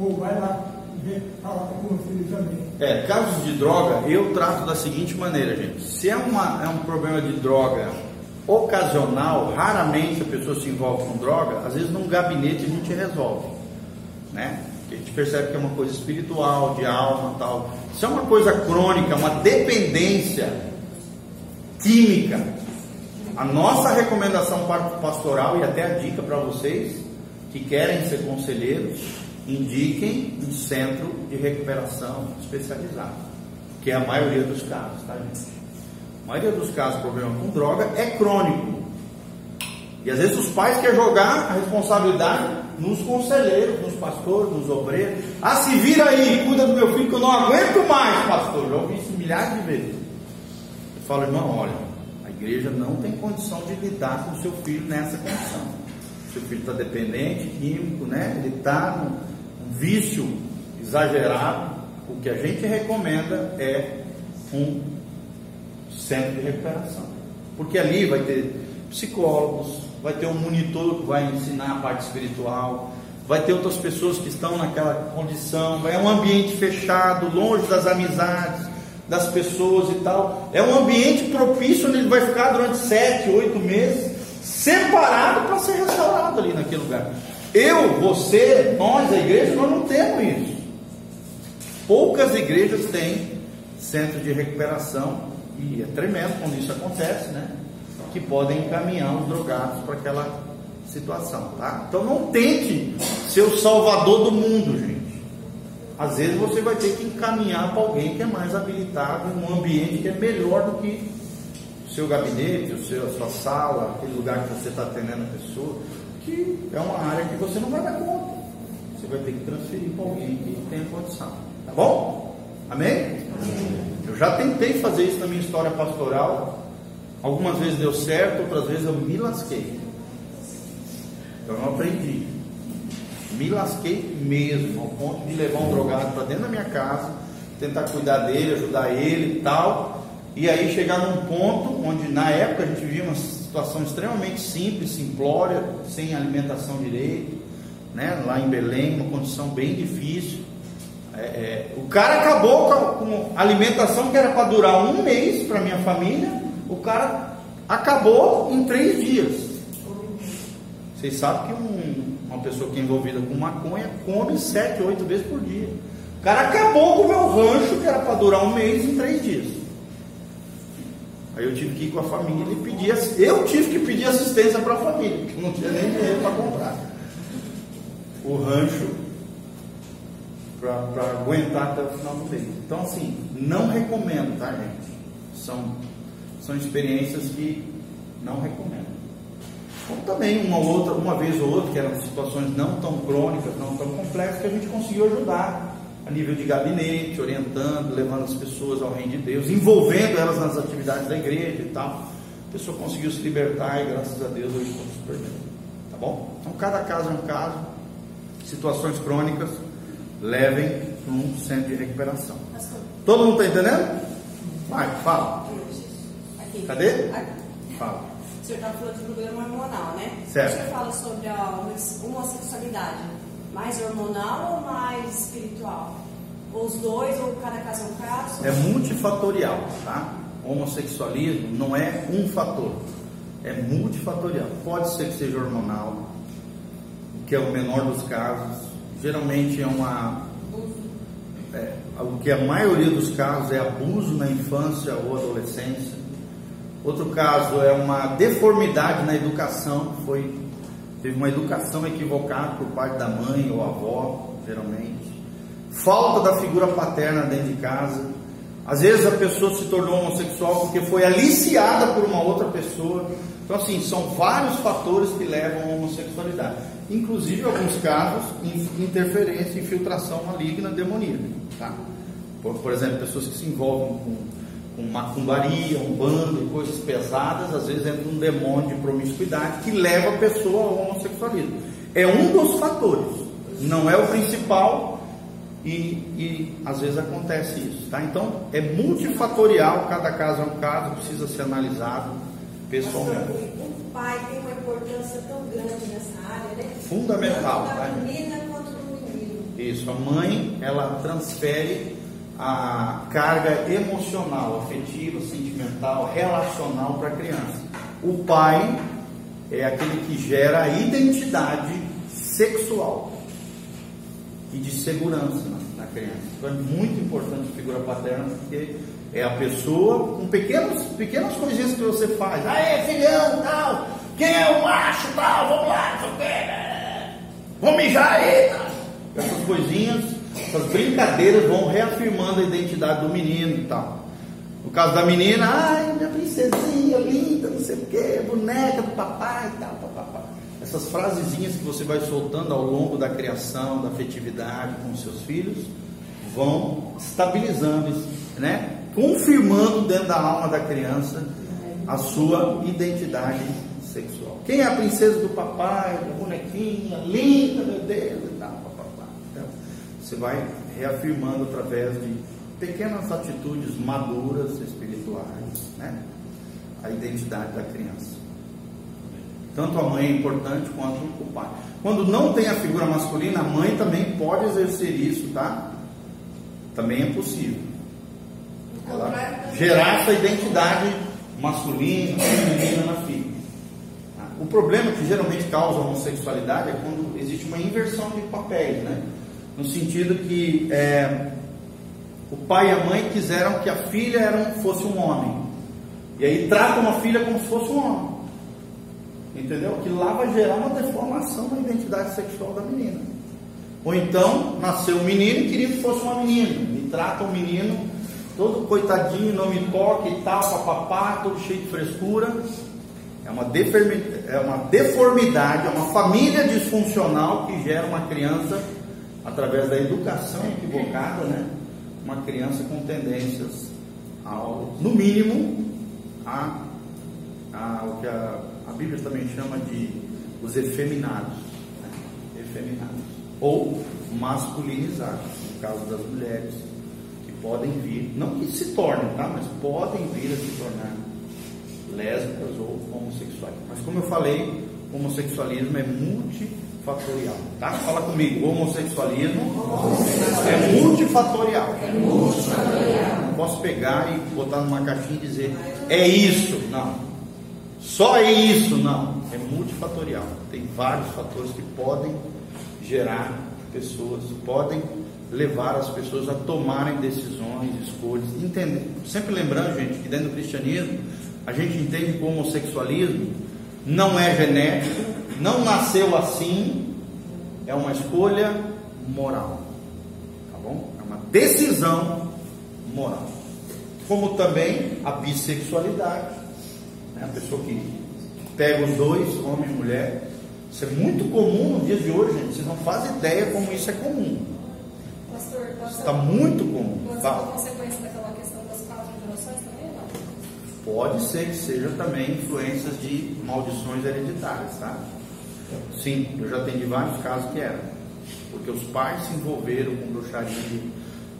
ou vai lá falar com filho também. É, casos de droga, eu trato da seguinte maneira, gente. Se é, uma, é um problema de droga ocasional, raramente a pessoa se envolve com droga, às vezes num gabinete a gente resolve, né? A gente percebe que é uma coisa espiritual, de alma tal. Se é uma coisa crônica, uma dependência química, a nossa recomendação para o pastoral e até a dica para vocês que querem ser conselheiros, indiquem um centro de recuperação especializado, que é a maioria dos casos, tá gente? A maioria dos casos, problema com droga é crônico. E às vezes os pais querem jogar a responsabilidade nos conselheiros, nos pastores, nos obreiros. Ah, se vira aí, cuida do meu filho que eu não aguento mais, pastor. Já ouvi isso milhares de vezes. Eu falo, irmão, olha, a igreja não tem condição de lidar com o seu filho nessa condição. Seu filho está dependente, químico, né? Ele está vício exagerado. O que a gente recomenda é um centro de recuperação. Porque ali vai ter psicólogos, vai ter um monitor que vai ensinar a parte espiritual, vai ter outras pessoas que estão naquela condição, é um ambiente fechado, longe das amizades, das pessoas e tal. É um ambiente propício onde ele vai ficar durante sete, oito meses, separado para ser restaurado ali naquele lugar. Eu, você, nós, a igreja, nós não temos isso. Poucas igrejas têm centro de recuperação e é tremendo quando isso acontece, né? Que podem encaminhar os drogados para aquela situação, tá? Então não tente ser o salvador do mundo, gente. Às vezes você vai ter que encaminhar para alguém que é mais habilitado em um ambiente que é melhor do que o seu gabinete, o seu, a sua sala, aquele lugar que você está atendendo a pessoa, que é uma área que você não vai dar conta. Você vai ter que transferir para alguém que tenha condição. Tá bom? Amém? Eu já tentei fazer isso na minha história pastoral. Algumas vezes deu certo, outras vezes eu me lasquei. Eu não aprendi. Me lasquei mesmo, ao ponto de levar um drogado para dentro da minha casa, tentar cuidar dele, ajudar ele e tal. E aí chegar num ponto onde na época a gente vivia uma situação extremamente simples, simplória, sem alimentação direito, né? lá em Belém, uma condição bem difícil. É, é, o cara acabou com, alimentação que era para durar um mês para minha família, o cara acabou em três dias. Vocês sabem que um, uma pessoa que é envolvida com maconha come sete, oito vezes por dia. O cara acabou com o meu rancho que era para durar um mês em três dias. Aí eu tive que ir com a família e pedir, eu tive que pedir assistência para a família, porque não tinha nem dinheiro para comprar. O rancho para aguentar até o final do mês. Então, assim, não recomendo, tá, gente? São, são experiências que não recomendo. Como também uma outra, uma vez ou outra, que eram situações não tão crônicas, não tão complexas, que a gente conseguiu ajudar a nível de gabinete, orientando, levando as pessoas ao reino de Deus, envolvendo elas nas atividades da igreja e tal. A pessoa conseguiu se libertar e graças a Deus hoje está super bem. Tá bom? Então cada caso é um caso, situações crônicas levem para um centro de recuperação. Todo mundo está entendendo? Vai, fala. Cadê? Fala. O senhor estava falando de problema hormonal, né? Certo. O senhor fala sobre a homossexualidade, mais hormonal ou mais espiritual? Ou os dois, ou cada caso é um caso? É multifatorial, tá? Homossexualismo não é um fator, é multifatorial. Pode ser que seja hormonal, que é o menor dos casos, geralmente é uma. É, o que a maioria dos casos é abuso na infância ou adolescência. Outro caso é uma deformidade na educação, foi teve uma educação equivocada por parte da mãe ou avó, geralmente. Falta da figura paterna dentro de casa. Às vezes a pessoa se tornou homossexual porque foi aliciada por uma outra pessoa. Então, assim, são vários fatores que levam à homossexualidade inclusive alguns casos, interferência, infiltração maligna demoníaca. Tá? Por, por exemplo, pessoas que se envolvem com, com macumbaria, umbanda e coisas pesadas, às vezes entra um demônio de promiscuidade que leva a pessoa ao homossexualismo. É um dos fatores, não é o principal e, e às vezes acontece isso. Tá? Então é multifatorial, cada caso é um caso, precisa ser analisado pessoalmente. o pai tem uma importância tão grande nessa área, né? Fundamental. Tanto tá? menina quanto do menino. Isso, a mãe, ela transfere a carga emocional, afetiva, sentimental, relacional para a criança. O pai é aquele que gera a identidade sexual e de segurança na, criança. Então é muito importante a figura paterna porque é a pessoa com pequenos, pequenas coisinhas que você faz. Aê, filhão, tal, quem é o macho, tal, vamos lá, quê. Vamos mijar aí. Essas coisinhas, essas brincadeiras vão reafirmando a identidade do menino e tal. No caso da menina, ai, minha princesinha linda, não sei o quê, boneca do papai e tal, papapá. Essas frasezinhas que você vai soltando ao longo da criação, da afetividade com os seus filhos, vão estabilizando, né? confirmando dentro da alma da criança a sua identidade sexual. Quem é a princesa do papai, a bonequinha, linda, meu Deus, e tal, você vai reafirmando através de pequenas atitudes maduras, espirituais, né? a identidade da criança. Tanto a mãe é importante quanto o pai. Quando não tem a figura masculina, a mãe também pode exercer isso, tá? Também é possível. Ela gerar essa identidade masculina, feminina na filha. O problema que geralmente causa a homossexualidade é quando existe uma inversão de papéis, né? No sentido que é, o pai e a mãe quiseram que a filha era um, fosse um homem. E aí tratam a filha como se fosse um homem. Entendeu? Que lá vai gerar uma deformação na identidade sexual da menina. Ou então, nasceu um menino e queria que fosse uma menina. E trata o menino todo coitadinho, não me toque e tal, papapá, todo cheio de frescura. É uma, é uma deformidade, é uma família disfuncional que gera uma criança, através da educação equivocada, né? uma criança com tendências ao, no mínimo, a, a o que a, a Bíblia também chama de os efeminados, né? efeminados ou masculinizados, no caso das mulheres, que podem vir, não que se tornem, tá? mas podem vir a se tornar lésbicas ou homossexuais. Mas como eu falei, homossexualismo é multifatorial, tá? Fala comigo, homossexualismo é multifatorial. É multifatorial. Não posso pegar e botar numa caixinha e dizer é isso, não. Só é isso, não. É multifatorial. Tem vários fatores que podem gerar pessoas, podem levar as pessoas a tomarem decisões, escolhas, entender. Sempre lembrando, gente, que dentro do cristianismo a gente entende que o homossexualismo não é genético, não nasceu assim, é uma escolha moral. Tá bom? É uma decisão moral. Como também a bissexualidade, né? a pessoa que pega os dois, homem e mulher. Isso é muito comum nos dias de hoje, gente. Vocês não fazem ideia como isso é comum. Pastor, Está muito comum. Pode ser uma consequência daquela questão das quatro gerações também, não? Pode ser que seja também influências de maldições hereditárias, tá? Sim, eu já atendi vários casos que eram. Porque os pais se envolveram com bruxaria,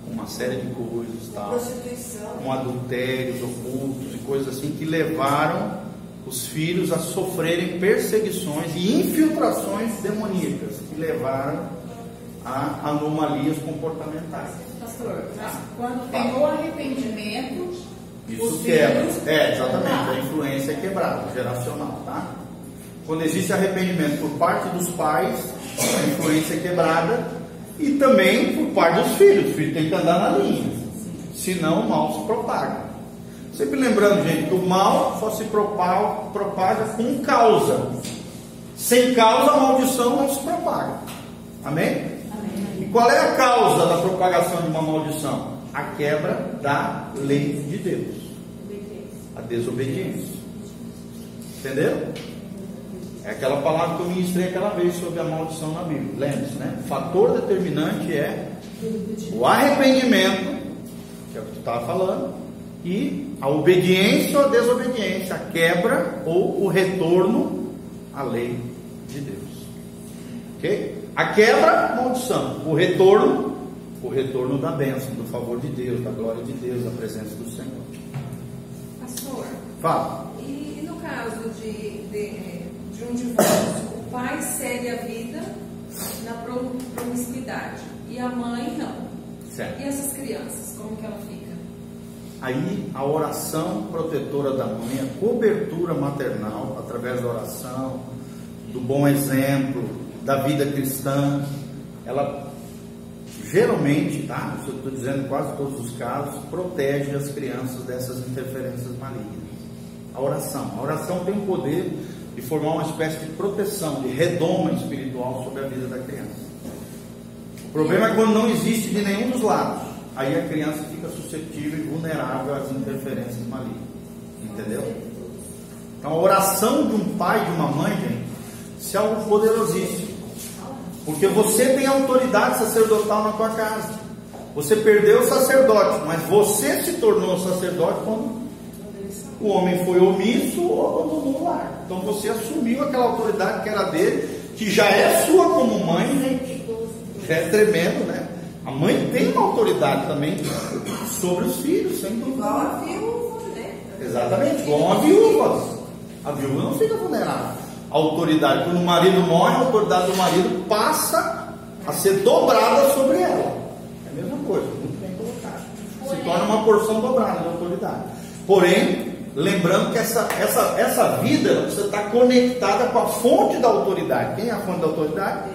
com uma série de coisas, tal, Prostituição. com adultérios ocultos e coisas assim que levaram os filhos a sofrerem perseguições e infiltrações demoníacas que levaram a anomalias comportamentais. Pastor, mas quando tem o arrependimento, Isso quebra. É, exatamente. A influência é quebrada, geracional, tá? Quando existe arrependimento por parte dos pais, a influência é quebrada. E também por parte dos filhos. O filho tem que andar na linha. Senão o mal se propaga. Sempre lembrando, gente, que o mal só se propaga, propaga com causa. Sem causa, a maldição não se propaga. Amém? E qual é a causa da propagação de uma maldição? A quebra da lei de Deus. A desobediência. Entenderam? É aquela palavra que eu ministrei aquela vez sobre a maldição na Bíblia. Lembre-se, né? O fator determinante é o arrependimento, que é o que tu estava falando, e a obediência ou a desobediência, a quebra ou o retorno à lei de Deus. Ok? A quebra, maldição. O retorno, o retorno da bênção, do favor de Deus, da glória de Deus, da presença do Senhor. Pastor, Fala. e, e no caso de, de, de um divórcio, o pai segue a vida na pro- promiscuidade e a mãe não. Certo. E essas crianças, como que ela fica? Aí a oração protetora da mãe, a cobertura maternal através da oração, do bom exemplo, da vida cristã, ela geralmente, tá? Isso eu estou dizendo em quase todos os casos, protege as crianças dessas interferências malignas. A oração. A oração tem o poder de formar uma espécie de proteção, de redoma espiritual sobre a vida da criança. O problema é quando não existe de nenhum dos lados. Aí a criança fica suscetível e vulnerável às interferências malignas. Entendeu? Então a oração de um pai e de uma mãe, gente, é algo poderosíssimo. Porque você tem autoridade sacerdotal na tua casa. Você perdeu o sacerdote, mas você se tornou sacerdote quando o homem foi omisso ou abandonou o lar. Então você assumiu aquela autoridade que era dele, que já é sua como mãe. Já é tremendo, né? A mãe tem uma autoridade também sobre os filhos, sem dúvida. Igual a viúva, né? Exatamente, igual a viúva. A viúva não fica vulnerável. A autoridade, quando o marido morre, a autoridade do marido passa a ser dobrada sobre ela. É a mesma coisa, muito bem colocado. Se torna uma porção dobrada de autoridade. Porém, lembrando que essa, essa, essa vida você está conectada com a fonte da autoridade. Quem é a fonte da autoridade?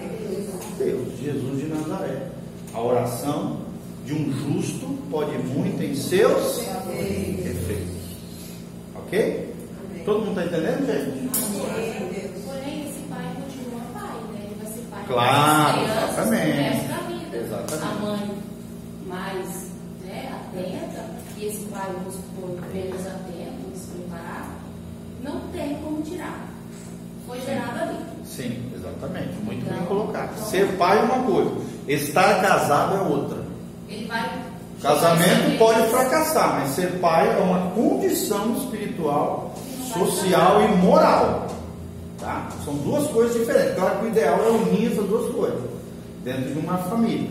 Deus, Jesus de Nazaré. A oração de um justo pode muito em seus efeitos. Ok? Todo mundo está entendendo, gente? Porém, esse pai continua pai, né? Ele vai ser pai Claro, exatamente. pro resto da vida. Exatamente. A mãe mais né, atenta, e esse pai, vamos supor, menos atento, não tem como tirar. Foi gerado ali. Sim, exatamente. Muito bem Então, colocado. então- Ser pai é uma coisa, estar casado é outra. Ele vai. Casamento pode fracassar, mas ser pai é uma condição espiritual, social e moral. Tá? São duas coisas diferentes. Claro que o ideal é unir essas duas coisas dentro de uma família.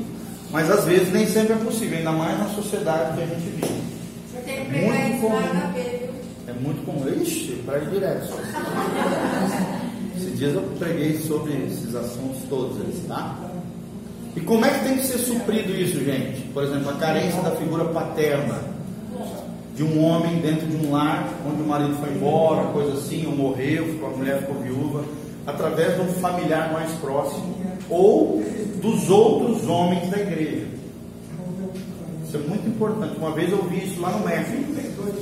Mas às vezes nem sempre é possível, ainda mais na sociedade que a gente vive. Você tem que Muito pregar isso comum. lá na B, viu? É muito comum. Ixi, ir direto. Esses dias eu preguei sobre esses assuntos todos eles, tá? E como é que tem que ser suprido isso, gente? Por exemplo, a carência da figura paterna de um homem dentro de um lar onde o marido foi embora, coisa assim, ou morreu, a mulher ficou viúva, através de um familiar mais próximo ou dos outros homens da igreja. Isso é muito importante. Uma vez eu vi isso lá no México.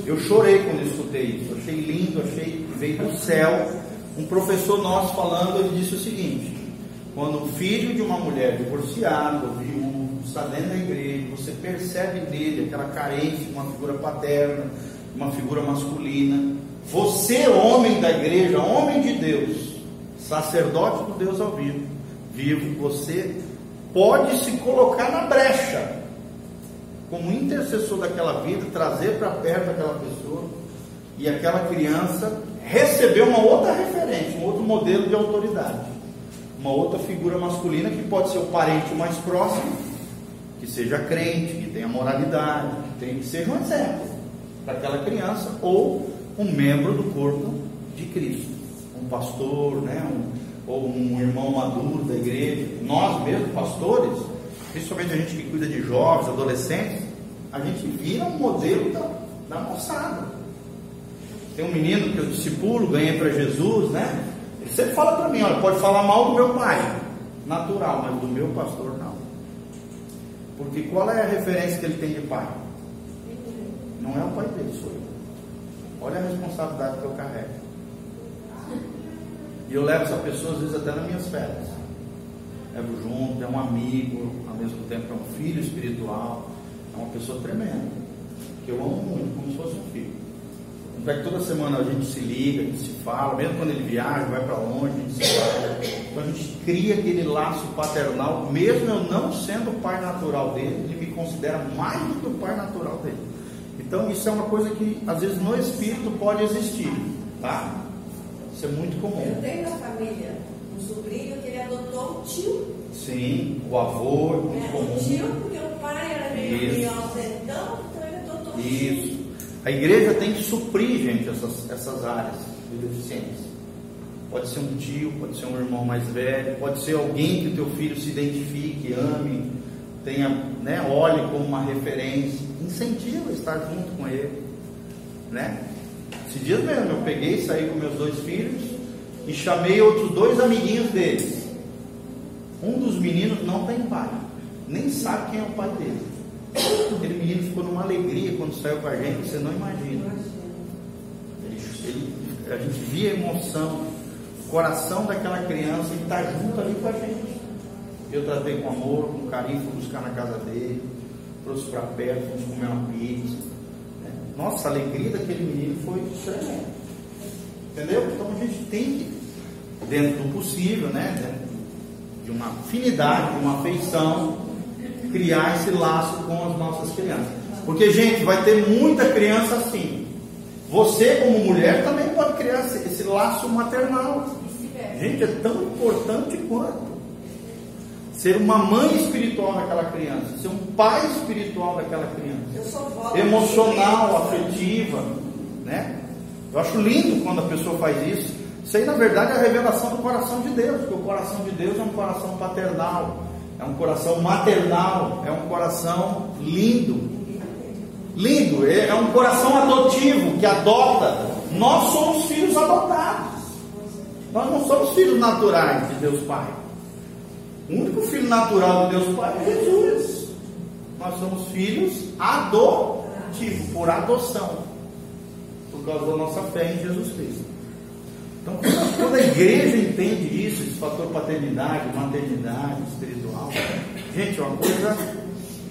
Eu chorei quando escutei isso. Achei lindo, achei veio do céu. Um professor nosso falando, ele disse o seguinte: quando o filho de uma mulher divorciada, ou viúvo, está dentro da igreja, você percebe nele aquela carência uma figura paterna, uma figura masculina. Você, homem da igreja, homem de Deus, sacerdote do Deus ao vivo, vivo, você pode se colocar na brecha como intercessor daquela vida, trazer para perto aquela pessoa. E aquela criança receber uma outra referência, um outro modelo de autoridade, uma outra figura masculina que pode ser o parente mais próximo, que seja crente, que tenha moralidade, que, tenha, que seja um exemplo para aquela criança ou um membro do corpo de Cristo, um pastor, né, um, ou um irmão maduro da igreja. Nós mesmos, pastores, principalmente a gente que cuida de jovens, adolescentes, a gente vira um modelo da, da moçada. Tem um menino que eu discipulo, ganhei para Jesus, né? Ele sempre fala para mim, olha, pode falar mal do meu pai, natural, mas do meu pastor não. Porque qual é a referência que ele tem de pai? Não é o pai dele, sou eu. Olha a responsabilidade que eu carrego. E eu levo essa pessoa, às vezes, até nas minhas férias. Levo junto, é um amigo, ao mesmo tempo é um filho espiritual, é uma pessoa tremenda, que eu amo muito, como se fosse um filho. Tanto é que toda semana a gente se liga, a gente se fala, mesmo quando ele viaja, vai para longe, a gente se fala. Então a gente cria aquele laço paternal, mesmo eu não sendo o pai natural dele, ele me considera mais do que o pai natural dele. Então isso é uma coisa que às vezes no espírito pode existir, tá? Isso é muito Eu comum. tenho na família um sobrinho adotou um tio. Sim, o avô é. Um tio, porque o pai era meio Isso. ausentão, então ele adotou um tio. Isso. A igreja tem que suprir, gente, essas, essas áreas de deficiência. Pode ser um tio, pode ser um irmão mais velho, pode ser alguém que o teu filho se identifique, ame, tenha, né, olhe como uma referência, incentiva a estar junto com ele, né? Esses dias mesmo eu peguei, saí com meus dois filhos e chamei outros dois amiguinhos deles. Um dos meninos não tem pai, nem sabe quem é o pai dele. Aquele menino ficou numa alegria quando saiu com a gente, você não imagina. Ele, ele, a gente via a emoção, o coração daquela criança e está junto ali com a gente. Eu tratei com amor, com carinho, fui buscar na casa dele, trouxe para perto, fomos comer uma pizza. né? Nossa, a alegria daquele menino foi tremenda. Entendeu? Então a gente tem que, dentro do possível, né? De uma afinidade, de uma afeição, criar esse laço com as nossas crianças. Porque, gente, vai ter muita criança assim. Você, como mulher, também pode criar esse, laço maternal. Gente, é tão importante quanto ser uma mãe espiritual daquela criança, ser um pai espiritual daquela criança, emocional, afetiva, né? Eu acho lindo quando a pessoa faz isso. Isso aí, na verdade, é a revelação do coração de Deus, porque o coração de Deus é um coração paternal, é um coração maternal, é um coração lindo. Lindo, é é um coração adotivo que adota. Nós somos filhos adotados. Nós não somos filhos naturais de Deus Pai. O único filho natural de Deus Pai é Jesus. Nós somos filhos adotivos, por adoção, por causa da nossa fé em Jesus Cristo. Então, quando- quando a igreja entende isso, esse fator paternidade, maternidade, espiritual, gente, é uma coisa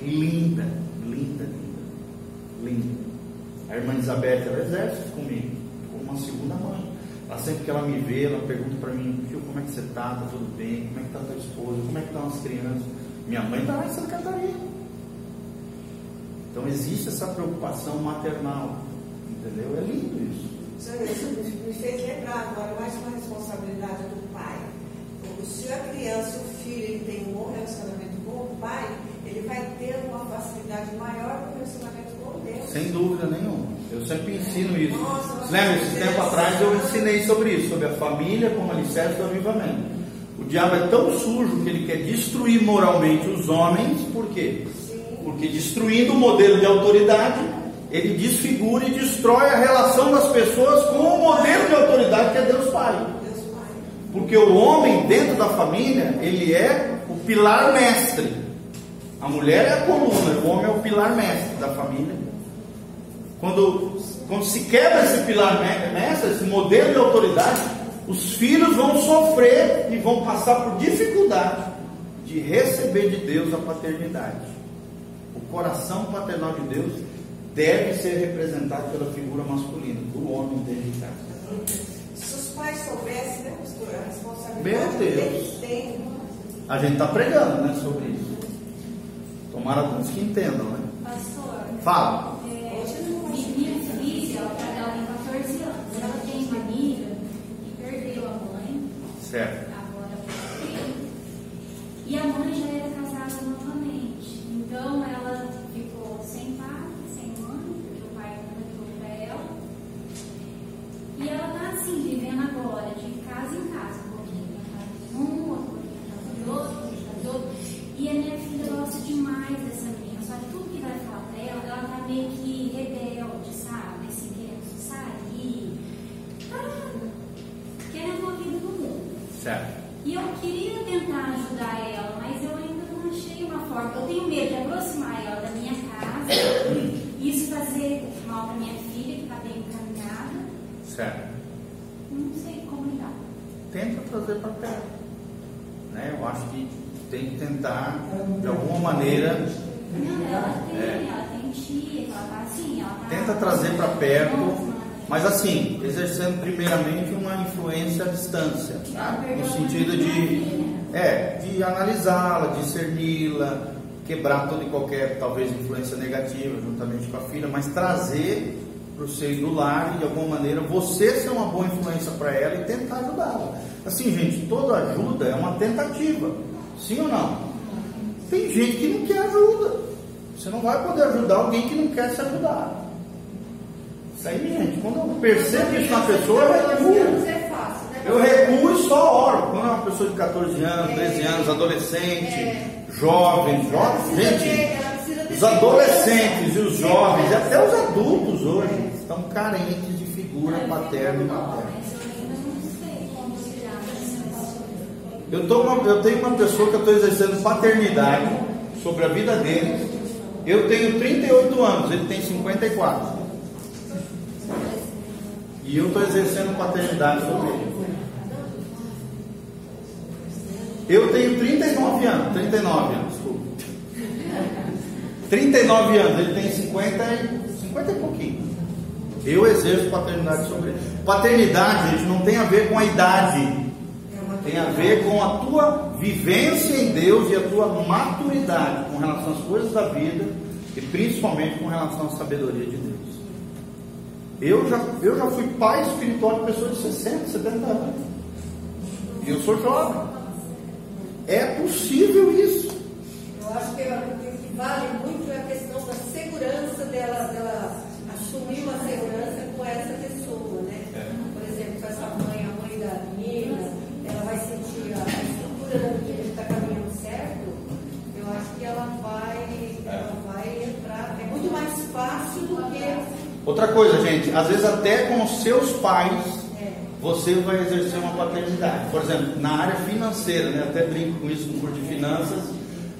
linda, linda, linda, linda. A irmã Elizabeth, ela exerce comigo, como uma segunda mãe. Ela sempre que ela me vê, ela pergunta para mim, Tio, como é que você está? Tá tudo bem? Como é que está tua esposa? Como é que estão as crianças? Minha mãe está lá em Santa Catarina. Então existe essa preocupação maternal, entendeu? É lindo isso. Senhor, isso me fez lembrar agora mais uma responsabilidade do pai. Se a criança, o filho, ele tem um bom relacionamento com o pai, ele vai ter uma facilidade maior no relacionamento com Deus. Sem dúvida nenhuma. Eu sempre ensino isso. Nossa, Lembra, esse tempo atrás eu ensinei sobre isso, sobre a família como alicerce do avivamento. O diabo é tão sujo que ele quer destruir moralmente os homens, por quê? Porque destruindo o modelo de autoridade, ele desfigura e destrói a relação das pessoas com o modelo de autoridade que é Deus Pai. Porque o homem dentro da família, ele é o pilar mestre. A mulher é a coluna, o homem é o pilar mestre da família. Quando, quando se quebra esse pilar me- mestre, esse modelo de autoridade, os filhos vão sofrer e vão passar por dificuldade de receber de Deus a paternidade. O coração paternal de Deus deve ser representado pela figura masculina, do homem dentro de casa. Se os pais soubessem, né, pastor, a responsabilidade Meu que Deus. eles têm. A gente está pregando né, sobre isso. Tomara alguns que entendam, né? Pastor, Fala. é, mi- minha filha, ela tá- ela tem 14 anos. Ela tem uma amiga que perdeu a mãe, Certo. agora foi filho, e a mãe já era casada novamente. Então ela ficou sem pai, sem mãe, porque o pai nunca ficou pra ela. E ela tá assim, vivendo agora, de casa em casa, um pouquinho na casa de um, outro pouquinho na casa de outro, um pouquinho na casa de outro. E a minha filha gosta demais dessa menina, só que tudo que vai falar pra ela, ela tá meio que rebelde, sabe? Assim, querendo sair, tá querendo uma vida do mundo. Certo. E eu queria tentar ajudar ela, mas eu ainda não achei uma forma. Eu tenho medo de aproximar ela da minha casa, isso fazer mal pra minha filha, que tá bem encaminhada. Certo. Não sei como lidar. Tenta trazer para perto. Né? Eu acho que tem que tentar, de alguma maneira, Não, ela tem, É. ela tem tia, ela tá assim, ela tá. tenta trazer para perto, mas assim, exercendo primeiramente uma influência à distância, tá? no sentido de, é, de analisá-la, discerni-la, quebrar toda e qualquer, talvez, influência negativa juntamente com a filha, mas trazer para o seio do lar e de alguma maneira você ser uma boa influência para ela e tentar ajudá-la. Assim, gente, toda ajuda é uma tentativa, sim ou não? Tem gente que não quer ajuda. Você não vai poder ajudar alguém que não quer se ajudar. Isso aí, gente, quando eu percebo isso na pessoa, eu recuo. É? Eu recuo e só oro. Quando é uma pessoa de 14 anos, 13 anos, adolescente, jovens, jovens, gente, os adolescentes e os jovens, e até os adultos hoje, estão carentes de figura paterna e materna. Eu, tô uma- eu tenho uma pessoa que eu estou exercendo paternidade sobre a vida dele. Eu tenho 38 anos, ele tem 54. E eu estou exercendo paternidade sobre ele. Eu tenho 39 anos, 39 anos, desculpa. 39 anos, ele tem 50 e, 50 e pouquinho. Eu exerço paternidade sobre ele. Paternidade, gente, não tem a ver com a idade. Tem a ver com a tua vivência em Deus e a tua maturidade com relação às coisas da vida e principalmente com relação à sabedoria de Deus. Eu já, eu já fui pai espiritual de pessoas de 60, 70 anos. E eu sou jovem. É possível isso. Eu acho que o que vale muito é a questão da segurança dela, dela assumir uma segurança com essa pessoa, né? Por exemplo, com essa mãe, a mãe da menina, ela vai sentir a estrutura da menina que está caminhando certo, eu acho que ela vai, ela vai entrar. É muito mais fácil do que. Outra coisa, gente, às vezes até com os seus pais É, você vai exercer uma paternidade. Por exemplo, na área financeira, né? até brinco com isso no curso de finanças.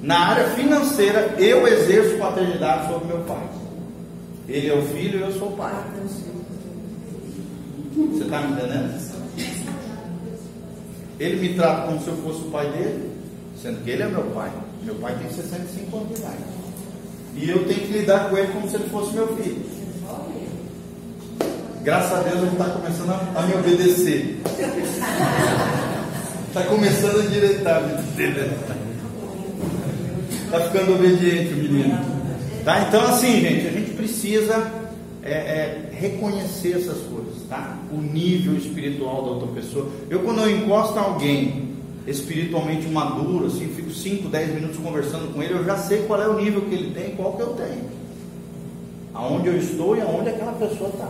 Na área financeira, eu exerço paternidade sobre meu pai. Ele é o filho e eu sou o pai. Você está me entendendo? Ele me trata como se eu fosse o pai dele, sendo que ele é meu pai. Meu pai tem 65 anos de idade. E eu tenho que lidar com ele como se ele fosse meu filho. Graças a Deus ele está começando a, a me obedecer. Está começando a endireitar. Está ficando obediente o menino. Tá? Então assim, gente, a gente precisa é, é, reconhecer essas coisas, tá? O nível espiritual da outra pessoa. Eu quando eu encosto alguém espiritualmente maduro, assim, fico 5, 10 minutos conversando com ele, eu já sei qual é o nível que ele tem qual que eu tenho. Aonde eu estou e aonde aquela pessoa está.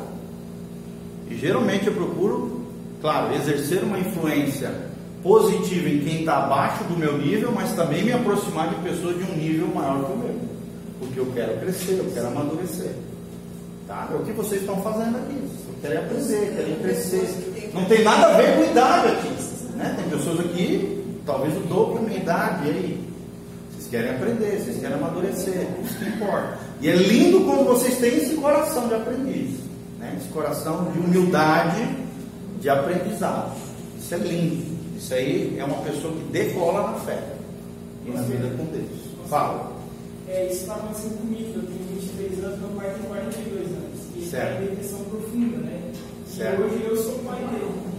E geralmente eu procuro, claro, exercer uma influência positiva em quem está abaixo do meu nível, mas também me aproximar de pessoas de um nível maior que o meu. Porque eu quero crescer, eu quero amadurecer. Tá? É o que vocês estão fazendo aqui. Vocês querem aprender, querem crescer. Não tem nada a ver com idade aqui. Né? Tem pessoas aqui, talvez o dobro da minha idade, aí? Vocês querem aprender, vocês querem amadurecer, isso que importa. E é lindo quando vocês têm esse coração de aprendiz, né? esse coração de humildade, de aprendizado. Isso é lindo. Isso aí é uma pessoa que decola na fé e na vida com Deus. Fala. É, isso está acontecendo comigo. Eu tenho 23 anos, meu pai tem 42 anos. E ele Certo. está em depressão profunda, né? Certo. E hoje eu sou o pai dele.